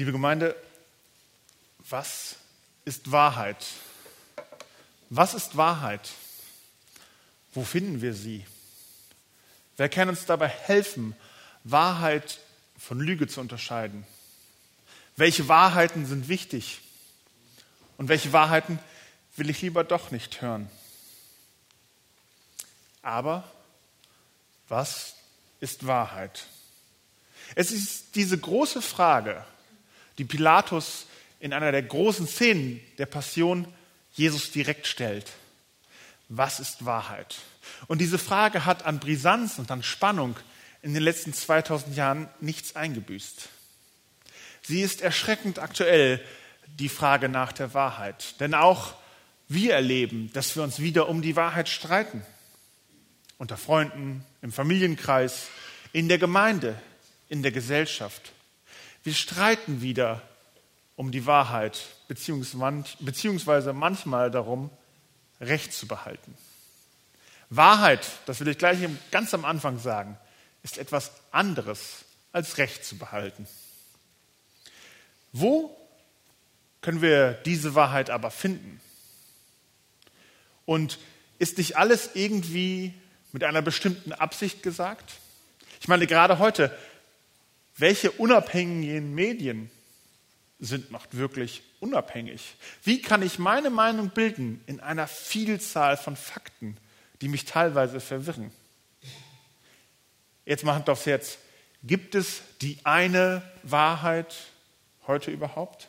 Liebe Gemeinde, was ist Wahrheit? Was ist Wahrheit? Wo finden wir sie? Wer kann uns dabei helfen, Wahrheit von Lüge zu unterscheiden? Welche Wahrheiten sind wichtig? Und welche Wahrheiten will ich lieber doch nicht hören? Aber was ist Wahrheit? Es ist diese große Frage, die Pilatus in einer der großen Szenen der Passion Jesus direkt stellt. Was ist Wahrheit? Und diese Frage hat an Brisanz und an Spannung in den letzten 2000 Jahren nichts eingebüßt. Sie ist erschreckend aktuell, die Frage nach der Wahrheit. Denn auch wir erleben, dass wir uns wieder um die Wahrheit streiten. Unter Freunden, im Familienkreis, in der Gemeinde, in der Gesellschaft. Wir streiten wieder um die Wahrheit, beziehungsweise manchmal darum, Recht zu behalten. Wahrheit, das will ich gleich ganz am Anfang sagen, ist etwas anderes als Recht zu behalten. Wo können wir diese Wahrheit aber finden? Und ist nicht alles irgendwie mit einer bestimmten Absicht gesagt? Ich meine, gerade heute welche unabhängigen Medien sind noch wirklich unabhängig? Wie kann ich meine Meinung bilden in einer Vielzahl von Fakten, die mich teilweise verwirren? Jetzt mal Hand aufs Herz. Gibt es die eine Wahrheit heute überhaupt?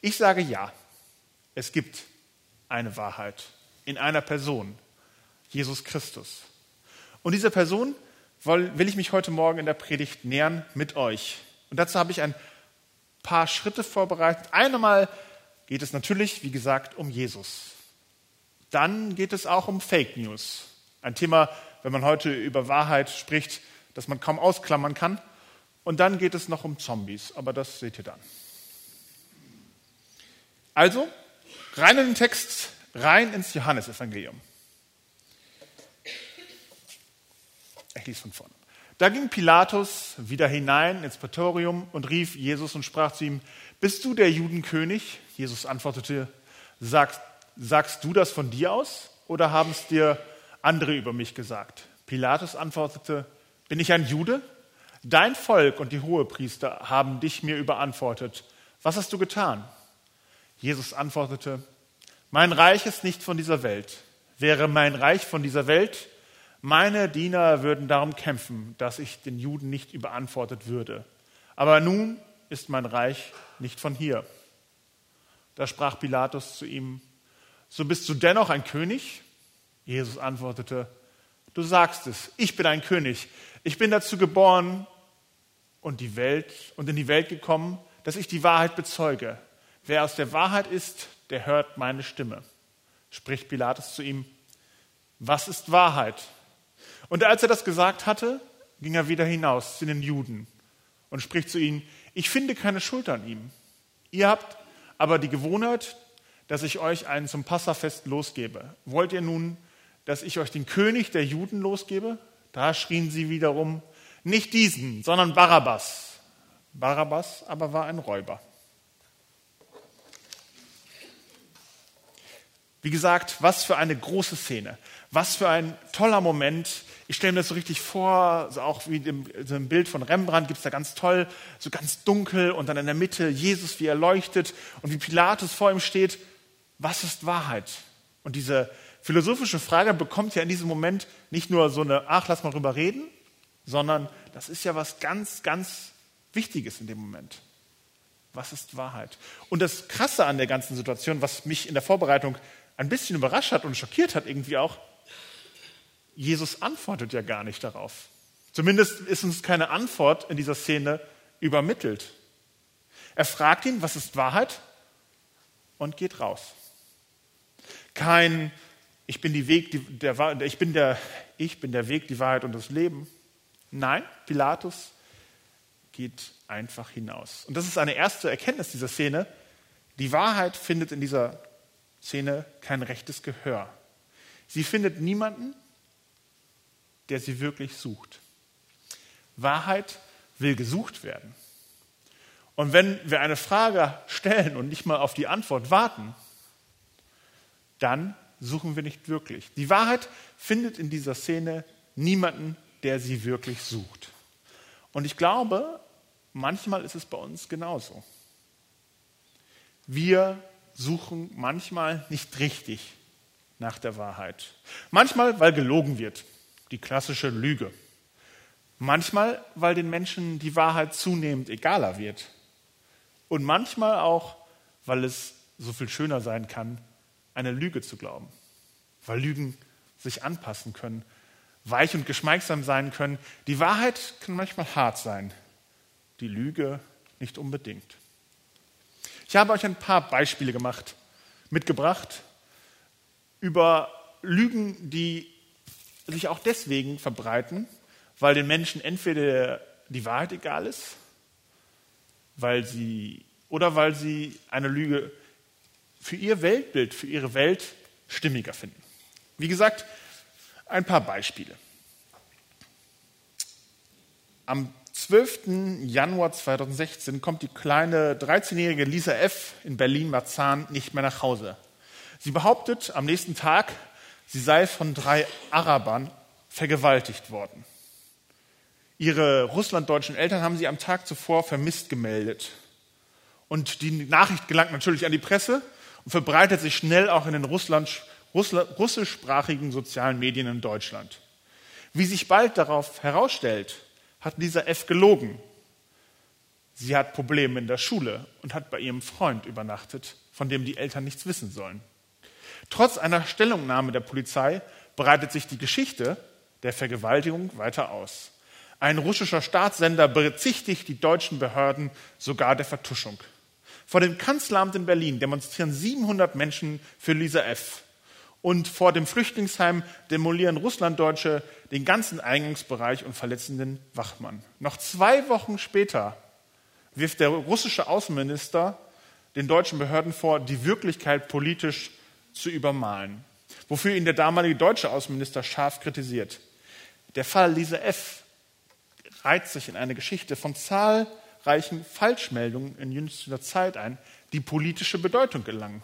Ich sage ja. Es gibt eine Wahrheit in einer Person, Jesus Christus. Und dieser Person will ich mich heute Morgen in der Predigt nähern mit euch. Und dazu habe ich ein paar Schritte vorbereitet. Einmal geht es natürlich, wie gesagt, um Jesus. Dann geht es auch um Fake News. Ein Thema, wenn man heute über Wahrheit spricht, das man kaum ausklammern kann. Und dann geht es noch um Zombies, aber das seht ihr dann. Also, rein in den Text, rein ins Johannesevangelium. Ich lese von vorne. Da ging Pilatus wieder hinein ins Prätorium und rief Jesus und sprach zu ihm, bist du der Judenkönig? Jesus antwortete, sagst, sagst du das von dir aus oder haben es dir andere über mich gesagt? Pilatus antwortete, bin ich ein Jude? Dein Volk und die Hohepriester haben dich mir überantwortet. Was hast du getan? Jesus antwortete, mein Reich ist nicht von dieser Welt. Wäre mein Reich von dieser Welt, meine Diener würden darum kämpfen, dass ich den Juden nicht überantwortet würde. Aber nun ist mein Reich nicht von hier. Da sprach Pilatus zu ihm, so bist du dennoch ein König? Jesus antwortete, du sagst es, ich bin ein König. Ich bin dazu geboren und die Welt und in die Welt gekommen, dass ich die Wahrheit bezeuge. Wer aus der Wahrheit ist, der hört meine Stimme. Spricht Pilatus zu ihm, was ist Wahrheit? Und als er das gesagt hatte, ging er wieder hinaus zu den Juden und spricht zu ihnen, ich finde keine Schuld an ihm. Ihr habt aber die Gewohnheit, dass ich euch einen zum Passafest losgebe. Wollt ihr nun, dass ich euch den König der Juden losgebe? Da schrien sie wiederum, nicht diesen, sondern Barabbas. Barabbas aber war ein Räuber. Wie gesagt, was für eine große Szene, was für ein toller Moment. Ich stelle mir das so richtig vor, so auch wie im, so im Bild von Rembrandt gibt es da ganz toll, so ganz dunkel und dann in der Mitte Jesus, wie er leuchtet und wie Pilatus vor ihm steht. Was ist Wahrheit? Und diese philosophische Frage bekommt ja in diesem Moment nicht nur so eine, ach, lass mal drüber reden, sondern das ist ja was ganz, ganz Wichtiges in dem Moment. Was ist Wahrheit? Und das Krasse an der ganzen Situation, was mich in der Vorbereitung ein bisschen überrascht hat und schockiert hat irgendwie auch, Jesus antwortet ja gar nicht darauf. Zumindest ist uns keine Antwort in dieser Szene übermittelt. Er fragt ihn, was ist Wahrheit? Und geht raus. Kein, ich bin, die Weg, die, der, ich, bin der, ich bin der Weg, die Wahrheit und das Leben. Nein, Pilatus geht einfach hinaus. Und das ist eine erste Erkenntnis dieser Szene. Die Wahrheit findet in dieser Szene kein rechtes Gehör. Sie findet niemanden, der sie wirklich sucht. Wahrheit will gesucht werden. Und wenn wir eine Frage stellen und nicht mal auf die Antwort warten, dann suchen wir nicht wirklich. Die Wahrheit findet in dieser Szene niemanden, der sie wirklich sucht. Und ich glaube, manchmal ist es bei uns genauso. Wir suchen manchmal nicht richtig nach der Wahrheit. Manchmal, weil gelogen wird, die klassische Lüge. Manchmal, weil den Menschen die Wahrheit zunehmend egaler wird. Und manchmal auch, weil es so viel schöner sein kann, eine Lüge zu glauben. Weil Lügen sich anpassen können, weich und geschmeichsam sein können. Die Wahrheit kann manchmal hart sein, die Lüge nicht unbedingt. Ich habe euch ein paar Beispiele gemacht, mitgebracht über Lügen, die sich auch deswegen verbreiten, weil den Menschen entweder die Wahrheit egal ist, weil sie oder weil sie eine Lüge für ihr Weltbild, für ihre Welt stimmiger finden. Wie gesagt, ein paar Beispiele. Am 12. Januar 2016 kommt die kleine 13-jährige Lisa F. in Berlin-Marzahn nicht mehr nach Hause. Sie behauptet am nächsten Tag, sie sei von drei Arabern vergewaltigt worden. Ihre russlanddeutschen Eltern haben sie am Tag zuvor vermisst gemeldet. Und die Nachricht gelangt natürlich an die Presse und verbreitet sich schnell auch in den Russland, russischsprachigen sozialen Medien in Deutschland. Wie sich bald darauf herausstellt, hat Lisa F. gelogen. Sie hat Probleme in der Schule und hat bei ihrem Freund übernachtet, von dem die Eltern nichts wissen sollen. Trotz einer Stellungnahme der Polizei breitet sich die Geschichte der Vergewaltigung weiter aus. Ein russischer Staatssender bezichtigt die deutschen Behörden sogar der Vertuschung. Vor dem Kanzleramt in Berlin demonstrieren 700 Menschen für Lisa F. Und vor dem Flüchtlingsheim demolieren Russlanddeutsche den ganzen Eingangsbereich und verletzen den Wachmann. Noch zwei Wochen später wirft der russische Außenminister den deutschen Behörden vor, die Wirklichkeit politisch zu übermalen, wofür ihn der damalige deutsche Außenminister scharf kritisiert. Der Fall Lisa F. reiht sich in eine Geschichte von zahlreichen reichen Falschmeldungen in jüngster Zeit ein, die politische Bedeutung gelangen.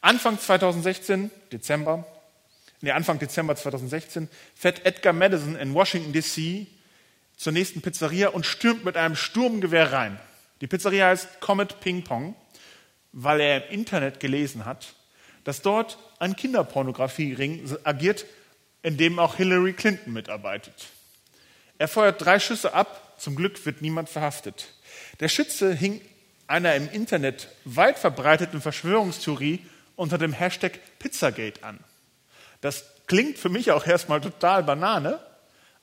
Anfang 2016, Dezember, nee, Anfang Dezember 2016, fährt Edgar Madison in Washington DC zur nächsten Pizzeria und stürmt mit einem Sturmgewehr rein. Die Pizzeria heißt Comet Ping Pong, weil er im Internet gelesen hat, dass dort ein Kinderpornografiering agiert, in dem auch Hillary Clinton mitarbeitet. Er feuert drei Schüsse ab zum Glück wird niemand verhaftet. Der Schütze hing einer im Internet weit verbreiteten Verschwörungstheorie unter dem Hashtag Pizzagate an. Das klingt für mich auch erstmal total Banane,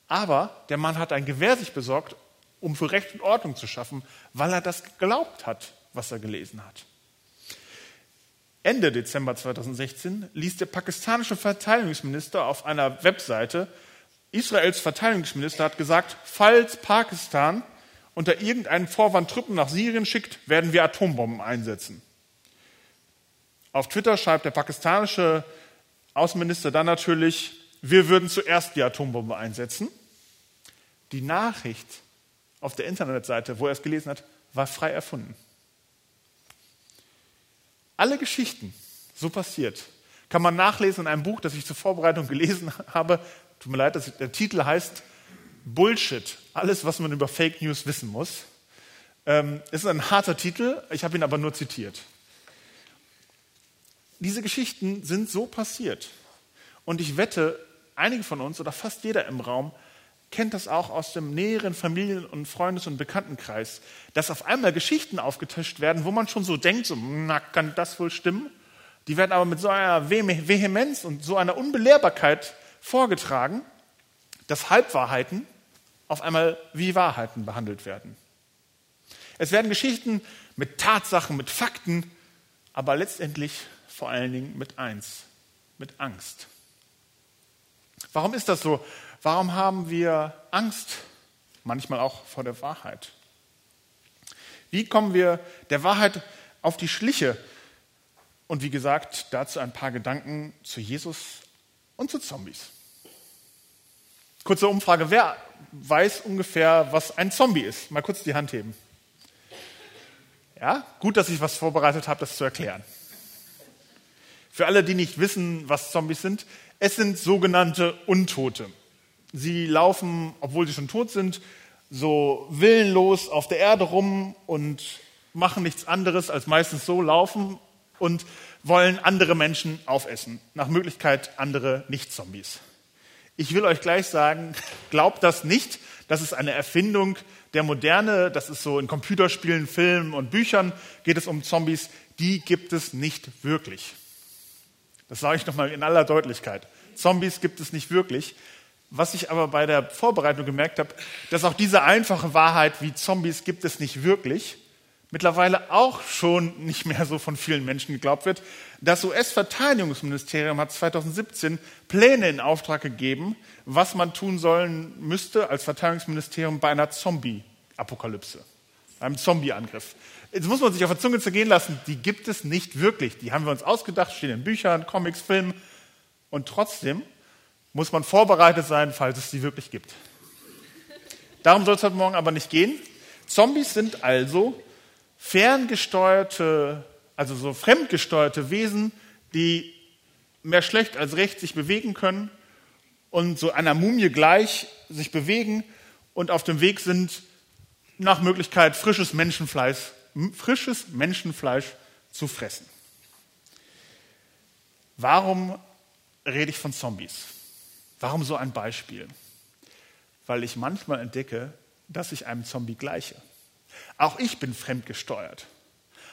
aber der Mann hat ein Gewehr sich besorgt, um für Recht und Ordnung zu schaffen, weil er das geglaubt hat, was er gelesen hat. Ende Dezember 2016 ließ der pakistanische Verteidigungsminister auf einer Webseite Israels Verteidigungsminister hat gesagt, falls Pakistan unter irgendeinem Vorwand Truppen nach Syrien schickt, werden wir Atombomben einsetzen. Auf Twitter schreibt der pakistanische Außenminister dann natürlich, wir würden zuerst die Atombombe einsetzen. Die Nachricht auf der Internetseite, wo er es gelesen hat, war frei erfunden. Alle Geschichten, so passiert, kann man nachlesen in einem Buch, das ich zur Vorbereitung gelesen habe, Tut mir leid, der Titel heißt Bullshit. Alles, was man über Fake News wissen muss. Ähm, ist ein harter Titel, ich habe ihn aber nur zitiert. Diese Geschichten sind so passiert. Und ich wette, einige von uns oder fast jeder im Raum kennt das auch aus dem näheren Familien- und Freundes- und Bekanntenkreis, dass auf einmal Geschichten aufgetischt werden, wo man schon so denkt, so, na, kann das wohl stimmen? Die werden aber mit so einer Vehemenz und so einer Unbelehrbarkeit vorgetragen, dass Halbwahrheiten auf einmal wie Wahrheiten behandelt werden. Es werden Geschichten mit Tatsachen, mit Fakten, aber letztendlich vor allen Dingen mit eins, mit Angst. Warum ist das so? Warum haben wir Angst manchmal auch vor der Wahrheit? Wie kommen wir der Wahrheit auf die Schliche? Und wie gesagt, dazu ein paar Gedanken zu Jesus und zu Zombies. Kurze Umfrage, wer weiß ungefähr, was ein Zombie ist? Mal kurz die Hand heben. Ja, gut, dass ich was vorbereitet habe, das zu erklären. Für alle, die nicht wissen, was Zombies sind, es sind sogenannte Untote. Sie laufen, obwohl sie schon tot sind, so willenlos auf der Erde rum und machen nichts anderes als meistens so laufen und wollen andere Menschen aufessen. Nach Möglichkeit andere Nicht-Zombies. Ich will euch gleich sagen, glaubt das nicht. Das ist eine Erfindung der Moderne. Das ist so in Computerspielen, Filmen und Büchern geht es um Zombies. Die gibt es nicht wirklich. Das sage ich nochmal in aller Deutlichkeit. Zombies gibt es nicht wirklich. Was ich aber bei der Vorbereitung gemerkt habe, dass auch diese einfache Wahrheit wie Zombies gibt es nicht wirklich, mittlerweile auch schon nicht mehr so von vielen Menschen geglaubt wird. Das US-Verteidigungsministerium hat 2017 Pläne in Auftrag gegeben, was man tun sollen müsste als Verteidigungsministerium bei einer Zombie-Apokalypse, einem Zombie-Angriff. Jetzt muss man sich auf der Zunge zergehen lassen, die gibt es nicht wirklich. Die haben wir uns ausgedacht, stehen in Büchern, Comics, Filmen. Und trotzdem muss man vorbereitet sein, falls es sie wirklich gibt. Darum soll es heute Morgen aber nicht gehen. Zombies sind also ferngesteuerte, also so fremdgesteuerte Wesen, die mehr schlecht als recht sich bewegen können und so einer Mumie gleich sich bewegen und auf dem Weg sind, nach Möglichkeit frisches Menschenfleisch, frisches Menschenfleisch zu fressen. Warum rede ich von Zombies? Warum so ein Beispiel? Weil ich manchmal entdecke, dass ich einem Zombie gleiche. Auch ich bin fremdgesteuert.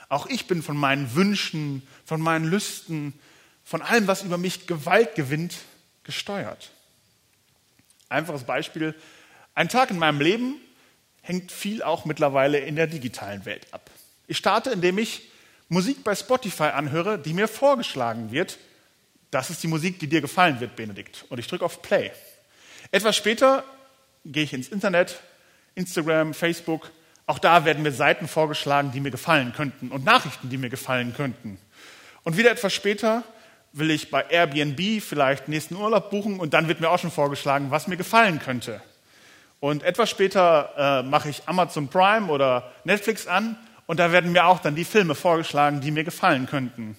Auch ich bin von meinen Wünschen, von meinen Lüsten, von allem, was über mich Gewalt gewinnt, gesteuert. Einfaches Beispiel. Ein Tag in meinem Leben hängt viel auch mittlerweile in der digitalen Welt ab. Ich starte, indem ich Musik bei Spotify anhöre, die mir vorgeschlagen wird. Das ist die Musik, die dir gefallen wird, Benedikt. Und ich drücke auf Play. Etwas später gehe ich ins Internet, Instagram, Facebook auch da werden mir Seiten vorgeschlagen, die mir gefallen könnten und Nachrichten, die mir gefallen könnten. Und wieder etwas später will ich bei Airbnb vielleicht nächsten Urlaub buchen und dann wird mir auch schon vorgeschlagen, was mir gefallen könnte. Und etwas später äh, mache ich Amazon Prime oder Netflix an und da werden mir auch dann die Filme vorgeschlagen, die mir gefallen könnten.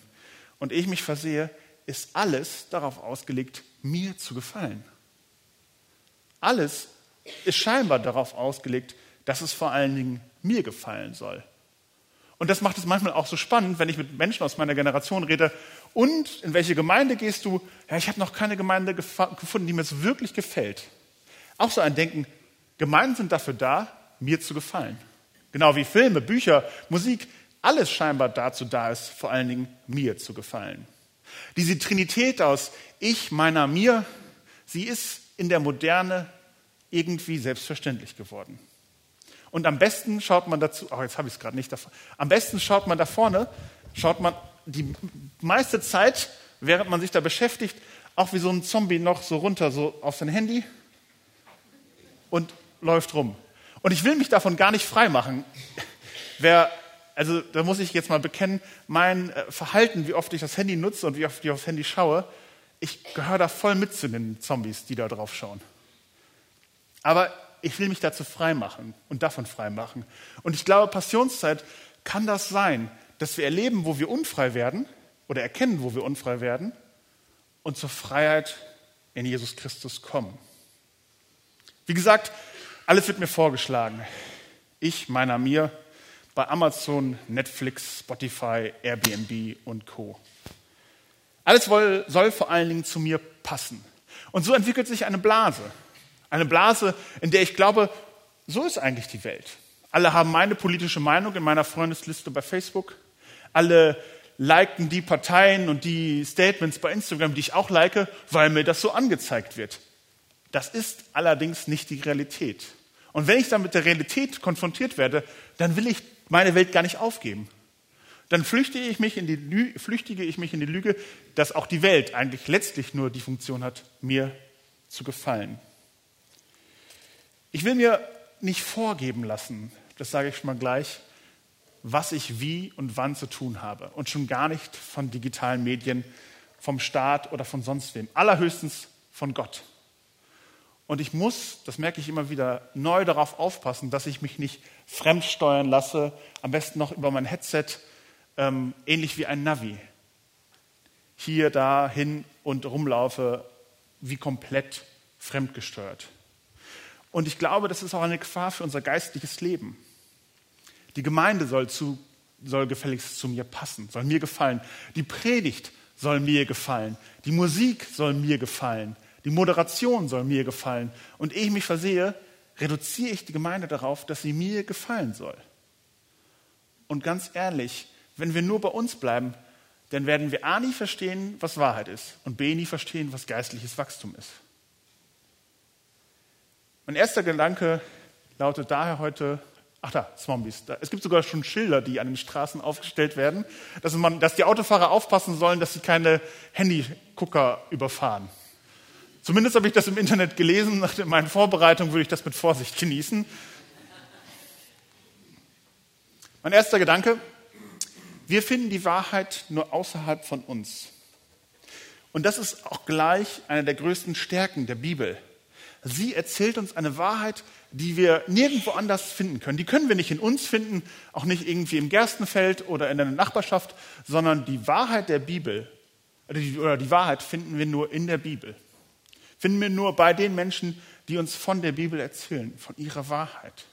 Und ich mich versehe, ist alles darauf ausgelegt, mir zu gefallen. Alles ist scheinbar darauf ausgelegt, dass es vor allen Dingen mir gefallen soll. Und das macht es manchmal auch so spannend, wenn ich mit Menschen aus meiner Generation rede. Und in welche Gemeinde gehst du? Ja, ich habe noch keine Gemeinde gefunden, die mir so wirklich gefällt. Auch so ein Denken, Gemeinden sind dafür da, mir zu gefallen. Genau wie Filme, Bücher, Musik, alles scheinbar dazu da ist, vor allen Dingen mir zu gefallen. Diese Trinität aus Ich, meiner, mir, sie ist in der Moderne irgendwie selbstverständlich geworden. Und am besten schaut man dazu, oh, jetzt habe ich es gerade nicht davon. Am besten schaut man da vorne, schaut man die meiste Zeit, während man sich da beschäftigt, auch wie so ein Zombie noch so runter, so auf sein Handy und läuft rum. Und ich will mich davon gar nicht frei machen. Wer, also da muss ich jetzt mal bekennen, mein äh, Verhalten, wie oft ich das Handy nutze und wie oft ich aufs Handy schaue, ich gehöre da voll mit zu den Zombies, die da drauf schauen. Aber ich will mich dazu freimachen und davon freimachen. Und ich glaube, Passionszeit kann das sein, dass wir erleben, wo wir unfrei werden oder erkennen, wo wir unfrei werden und zur Freiheit in Jesus Christus kommen. Wie gesagt, alles wird mir vorgeschlagen. Ich, meiner, mir, bei Amazon, Netflix, Spotify, Airbnb und Co. Alles soll vor allen Dingen zu mir passen. Und so entwickelt sich eine Blase. Eine Blase, in der ich glaube, so ist eigentlich die Welt. Alle haben meine politische Meinung in meiner Freundesliste bei Facebook. Alle liken die Parteien und die Statements bei Instagram, die ich auch like, weil mir das so angezeigt wird. Das ist allerdings nicht die Realität. Und wenn ich dann mit der Realität konfrontiert werde, dann will ich meine Welt gar nicht aufgeben. Dann flüchtige ich mich in die, Lüge, flüchtige ich mich in die Lüge, dass auch die Welt eigentlich letztlich nur die Funktion hat, mir zu gefallen. Ich will mir nicht vorgeben lassen, das sage ich schon mal gleich, was ich wie und wann zu tun habe. Und schon gar nicht von digitalen Medien, vom Staat oder von sonst wem. Allerhöchstens von Gott. Und ich muss, das merke ich immer wieder, neu darauf aufpassen, dass ich mich nicht fremdsteuern lasse, am besten noch über mein Headset, ähm, ähnlich wie ein Navi. Hier, da, hin und rumlaufe, wie komplett fremdgesteuert. Und ich glaube, das ist auch eine Gefahr für unser geistliches Leben. Die Gemeinde soll, zu, soll gefälligst zu mir passen, soll mir gefallen. Die Predigt soll mir gefallen. Die Musik soll mir gefallen. Die Moderation soll mir gefallen. Und ehe ich mich versehe, reduziere ich die Gemeinde darauf, dass sie mir gefallen soll. Und ganz ehrlich, wenn wir nur bei uns bleiben, dann werden wir A nie verstehen, was Wahrheit ist und B nie verstehen, was geistliches Wachstum ist. Mein erster Gedanke lautet daher heute, ach da, Zombies. Es gibt sogar schon Schilder, die an den Straßen aufgestellt werden, dass, man, dass die Autofahrer aufpassen sollen, dass sie keine Handygucker überfahren. Zumindest habe ich das im Internet gelesen. Nach meinen Vorbereitungen würde ich das mit Vorsicht genießen. Mein erster Gedanke, wir finden die Wahrheit nur außerhalb von uns. Und das ist auch gleich eine der größten Stärken der Bibel. Sie erzählt uns eine Wahrheit, die wir nirgendwo anders finden können. Die können wir nicht in uns finden, auch nicht irgendwie im Gerstenfeld oder in der Nachbarschaft, sondern die Wahrheit der Bibel oder die Wahrheit finden wir nur in der Bibel. Finden wir nur bei den Menschen, die uns von der Bibel erzählen, von ihrer Wahrheit.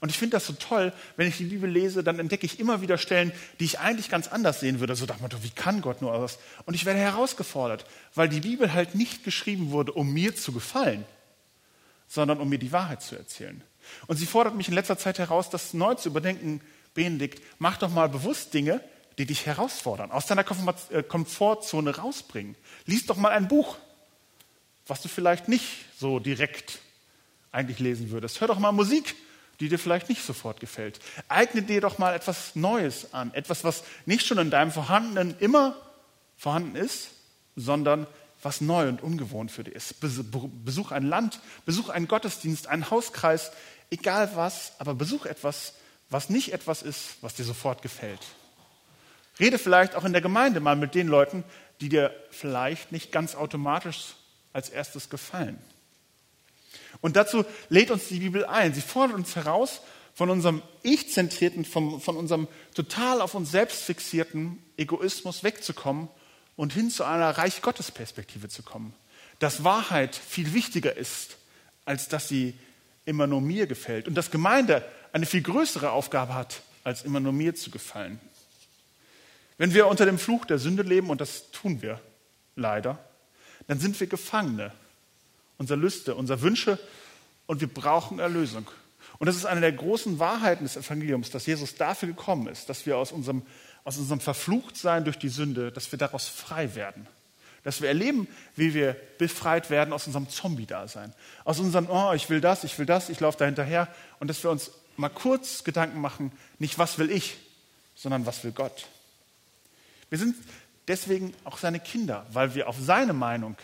Und ich finde das so toll, wenn ich die Bibel lese, dann entdecke ich immer wieder Stellen, die ich eigentlich ganz anders sehen würde. So dachte man, wie kann Gott nur was? Und ich werde herausgefordert, weil die Bibel halt nicht geschrieben wurde, um mir zu gefallen, sondern um mir die Wahrheit zu erzählen. Und sie fordert mich in letzter Zeit heraus, das neu zu überdenken. Benedikt, mach doch mal bewusst Dinge, die dich herausfordern, aus deiner äh, Komfortzone rausbringen. Lies doch mal ein Buch, was du vielleicht nicht so direkt eigentlich lesen würdest. Hör doch mal Musik, die dir vielleicht nicht sofort gefällt. Eigne dir doch mal etwas Neues an, etwas, was nicht schon in deinem Vorhandenen immer vorhanden ist, sondern was neu und ungewohnt für dich ist. Besuch ein Land, besuch einen Gottesdienst, einen Hauskreis, egal was, aber besuch etwas, was nicht etwas ist, was dir sofort gefällt. Rede vielleicht auch in der Gemeinde mal mit den Leuten, die dir vielleicht nicht ganz automatisch als erstes gefallen. Und dazu lädt uns die Bibel ein. Sie fordert uns heraus, von unserem Ich-zentrierten, von, von unserem total auf uns selbst fixierten Egoismus wegzukommen und hin zu einer Reich Gottes Perspektive zu kommen. Dass Wahrheit viel wichtiger ist, als dass sie immer nur mir gefällt. Und dass Gemeinde eine viel größere Aufgabe hat, als immer nur mir zu gefallen. Wenn wir unter dem Fluch der Sünde leben, und das tun wir leider, dann sind wir Gefangene unserer Lüste, unserer Wünsche und wir brauchen Erlösung. Und das ist eine der großen Wahrheiten des Evangeliums, dass Jesus dafür gekommen ist, dass wir aus unserem aus unserem Verfluchtsein durch die Sünde, dass wir daraus frei werden. Dass wir erleben, wie wir befreit werden aus unserem Zombie-Dasein. Aus unserem, oh, ich will das, ich will das, ich laufe da hinterher. Und dass wir uns mal kurz Gedanken machen, nicht was will ich, sondern was will Gott. Wir sind deswegen auch seine Kinder, weil wir auf seine Meinung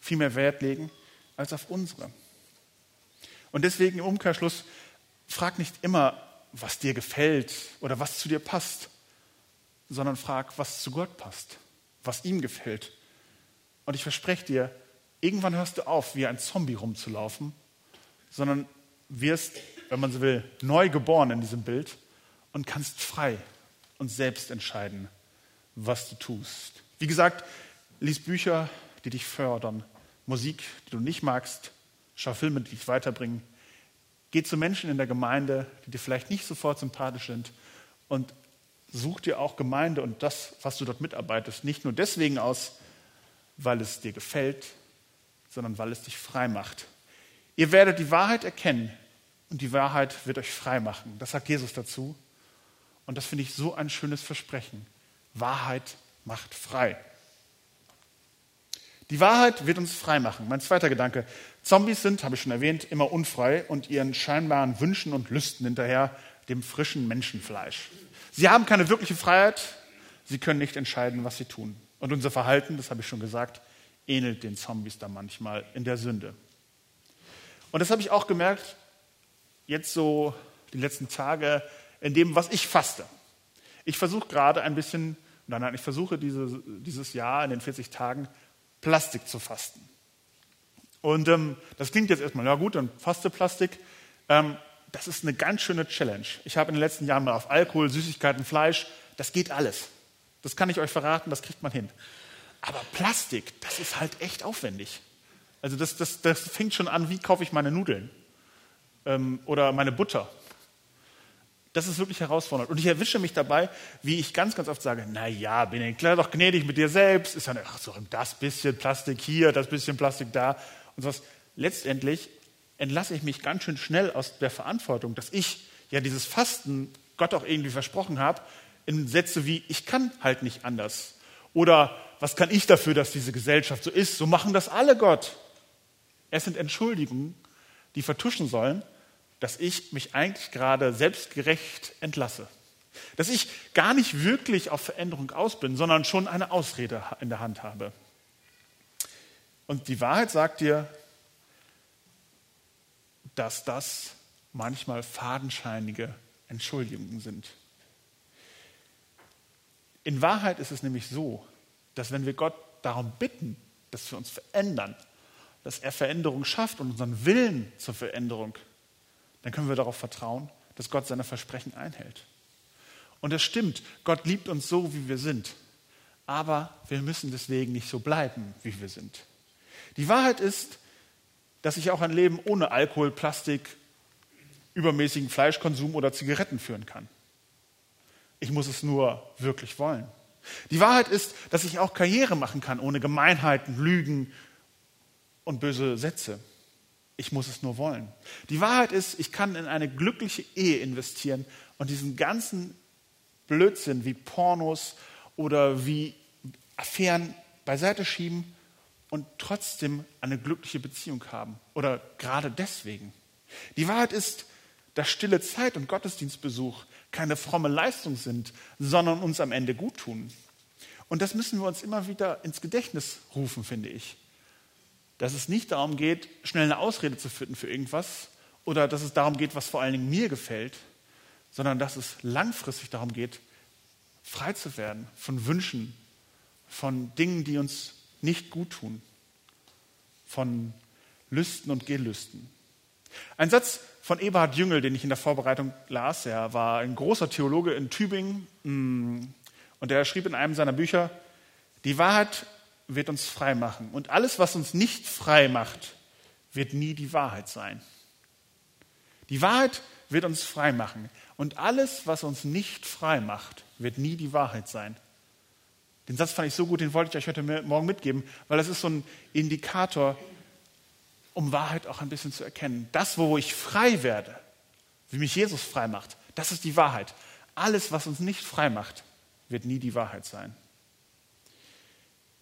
viel mehr Wert legen als auf unsere. Und deswegen im Umkehrschluss, frag nicht immer, was dir gefällt oder was zu dir passt, sondern frag, was zu Gott passt, was ihm gefällt. Und ich verspreche dir, irgendwann hörst du auf, wie ein Zombie rumzulaufen, sondern wirst, wenn man so will, neu geboren in diesem Bild und kannst frei und selbst entscheiden, was du tust. Wie gesagt, lies Bücher, die dich fördern, Musik, die du nicht magst, schau Filme, die dich weiterbringen. Geh zu Menschen in der Gemeinde, die dir vielleicht nicht sofort sympathisch sind und such dir auch Gemeinde und das, was du dort mitarbeitest, nicht nur deswegen aus, weil es dir gefällt, sondern weil es dich frei macht. Ihr werdet die Wahrheit erkennen und die Wahrheit wird euch frei machen. Das sagt Jesus dazu. Und das finde ich so ein schönes Versprechen. Wahrheit macht frei. Die Wahrheit wird uns frei machen. Mein zweiter Gedanke. Zombies sind, habe ich schon erwähnt, immer unfrei und ihren scheinbaren Wünschen und Lüsten hinterher, dem frischen Menschenfleisch. Sie haben keine wirkliche Freiheit, sie können nicht entscheiden, was sie tun. Und unser Verhalten, das habe ich schon gesagt, ähnelt den Zombies da manchmal in der Sünde. Und das habe ich auch gemerkt, jetzt so die letzten Tage, in dem, was ich faste. Ich versuche gerade ein bisschen, nein, nein, ich versuche diese, dieses Jahr in den 40 Tagen Plastik zu fasten. Und ähm, das klingt jetzt erstmal, ja gut, dann faste Plastik. Ähm, das ist eine ganz schöne Challenge. Ich habe in den letzten Jahren mal auf Alkohol, Süßigkeiten, Fleisch, das geht alles. Das kann ich euch verraten, das kriegt man hin. Aber Plastik, das ist halt echt aufwendig. Also das, das, das fängt schon an, wie kaufe ich meine Nudeln ähm, oder meine Butter. Das ist wirklich herausfordernd. Und ich erwische mich dabei, wie ich ganz, ganz oft sage, na ja, bin ich klar doch gnädig mit dir selbst. Ist ja, ach so, das bisschen Plastik hier, das bisschen Plastik da und sowas. Letztendlich entlasse ich mich ganz schön schnell aus der Verantwortung, dass ich ja dieses Fasten Gott auch irgendwie versprochen habe, in Sätze wie, ich kann halt nicht anders. Oder was kann ich dafür, dass diese Gesellschaft so ist? So machen das alle Gott. Es sind Entschuldigungen, die vertuschen sollen, dass ich mich eigentlich gerade selbstgerecht entlasse. Dass ich gar nicht wirklich auf Veränderung aus bin, sondern schon eine Ausrede in der Hand habe. Und die Wahrheit sagt dir, dass das manchmal fadenscheinige Entschuldigungen sind. In Wahrheit ist es nämlich so, dass wenn wir Gott darum bitten, dass wir uns verändern, dass er Veränderung schafft und unseren Willen zur Veränderung, dann können wir darauf vertrauen, dass Gott seine Versprechen einhält. Und es stimmt, Gott liebt uns so, wie wir sind. Aber wir müssen deswegen nicht so bleiben, wie wir sind. Die Wahrheit ist, dass ich auch ein Leben ohne Alkohol, Plastik, übermäßigen Fleischkonsum oder Zigaretten führen kann. Ich muss es nur wirklich wollen. Die Wahrheit ist, dass ich auch Karriere machen kann ohne Gemeinheiten, Lügen und böse Sätze. Ich muss es nur wollen. Die Wahrheit ist, ich kann in eine glückliche Ehe investieren und diesen ganzen Blödsinn wie Pornos oder wie Affären beiseite schieben und trotzdem eine glückliche Beziehung haben. Oder gerade deswegen. Die Wahrheit ist, dass stille Zeit und Gottesdienstbesuch keine fromme Leistung sind, sondern uns am Ende gut tun. Und das müssen wir uns immer wieder ins Gedächtnis rufen, finde ich. Dass es nicht darum geht, schnell eine Ausrede zu finden für irgendwas oder dass es darum geht, was vor allen Dingen mir gefällt, sondern dass es langfristig darum geht, frei zu werden von Wünschen, von Dingen, die uns nicht gut tun, von Lüsten und Gelüsten. Ein Satz von Eberhard Jüngel, den ich in der Vorbereitung las. Er war ein großer Theologe in Tübingen mm, und er schrieb in einem seiner Bücher, die Wahrheit wird uns frei machen und alles, was uns nicht frei macht, wird nie die Wahrheit sein. Die Wahrheit wird uns frei machen und alles, was uns nicht frei macht, wird nie die Wahrheit sein. Den Satz fand ich so gut, den wollte ich euch heute Morgen mitgeben, weil das ist so ein Indikator, um Wahrheit auch ein bisschen zu erkennen. Das, wo ich frei werde, wie mich Jesus frei macht, das ist die Wahrheit. Alles, was uns nicht frei macht, wird nie die Wahrheit sein.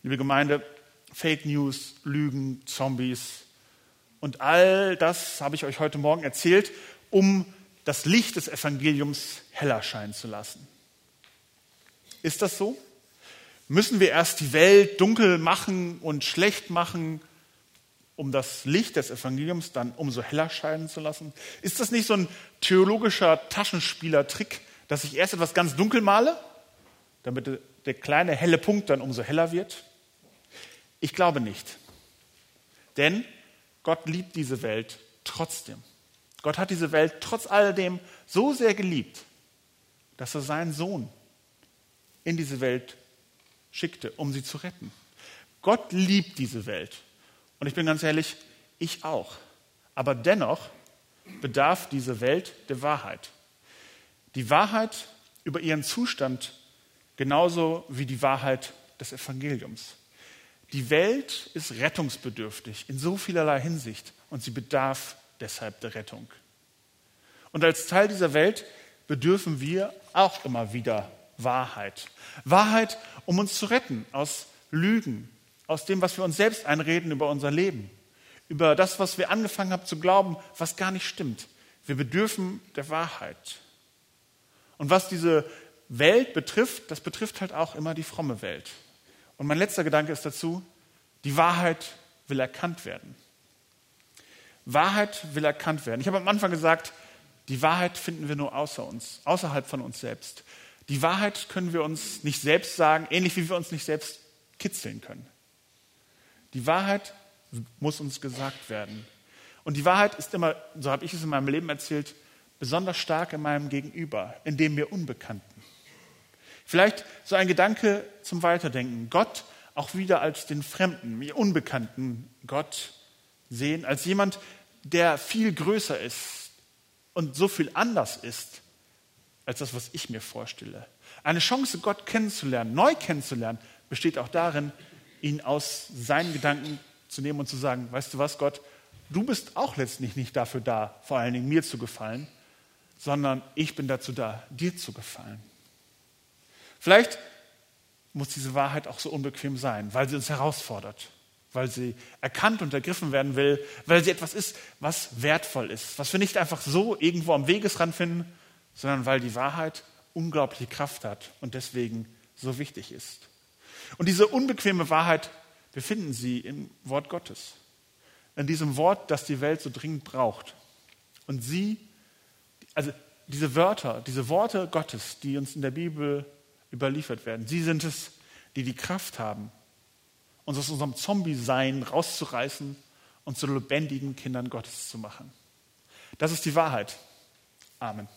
Liebe Gemeinde, Fake News, Lügen, Zombies und all das habe ich euch heute Morgen erzählt, um das Licht des Evangeliums heller scheinen zu lassen. Ist das so? Müssen wir erst die Welt dunkel machen und schlecht machen, um das Licht des Evangeliums dann umso heller scheinen zu lassen? Ist das nicht so ein theologischer Taschenspielertrick, dass ich erst etwas ganz dunkel male, damit der kleine helle Punkt dann umso heller wird? Ich glaube nicht. Denn Gott liebt diese Welt trotzdem. Gott hat diese Welt trotz alledem so sehr geliebt, dass er seinen Sohn in diese Welt schickte, um sie zu retten. Gott liebt diese Welt. Und ich bin ganz ehrlich, ich auch. Aber dennoch bedarf diese Welt der Wahrheit. Die Wahrheit über ihren Zustand genauso wie die Wahrheit des Evangeliums. Die Welt ist rettungsbedürftig in so vielerlei Hinsicht und sie bedarf deshalb der Rettung. Und als Teil dieser Welt bedürfen wir auch immer wieder Wahrheit. Wahrheit, um uns zu retten aus Lügen, aus dem, was wir uns selbst einreden über unser Leben, über das, was wir angefangen haben zu glauben, was gar nicht stimmt. Wir bedürfen der Wahrheit. Und was diese Welt betrifft, das betrifft halt auch immer die fromme Welt. Und mein letzter Gedanke ist dazu, die Wahrheit will erkannt werden. Wahrheit will erkannt werden. Ich habe am Anfang gesagt, die Wahrheit finden wir nur außer uns, außerhalb von uns selbst. Die Wahrheit können wir uns nicht selbst sagen, ähnlich wie wir uns nicht selbst kitzeln können. Die Wahrheit muss uns gesagt werden. Und die Wahrheit ist immer, so habe ich es in meinem Leben erzählt, besonders stark in meinem Gegenüber, in dem mir Unbekannten. Vielleicht so ein Gedanke zum Weiterdenken. Gott auch wieder als den Fremden, mir unbekannten Gott sehen, als jemand, der viel größer ist und so viel anders ist als das, was ich mir vorstelle. Eine Chance, Gott kennenzulernen, neu kennenzulernen, besteht auch darin, ihn aus seinen Gedanken zu nehmen und zu sagen, weißt du was, Gott, du bist auch letztlich nicht dafür da, vor allen Dingen mir zu gefallen, sondern ich bin dazu da, dir zu gefallen. Vielleicht muss diese Wahrheit auch so unbequem sein, weil sie uns herausfordert, weil sie erkannt und ergriffen werden will, weil sie etwas ist, was wertvoll ist, was wir nicht einfach so irgendwo am Wegesrand finden, sondern weil die Wahrheit unglaubliche Kraft hat und deswegen so wichtig ist. Und diese unbequeme Wahrheit, wir finden sie im Wort Gottes. In diesem Wort, das die Welt so dringend braucht. Und sie, also diese Wörter, diese Worte Gottes, die uns in der Bibel überliefert werden, sie sind es, die die Kraft haben, uns aus unserem Zombie-Sein rauszureißen und zu lebendigen Kindern Gottes zu machen. Das ist die Wahrheit. Amen.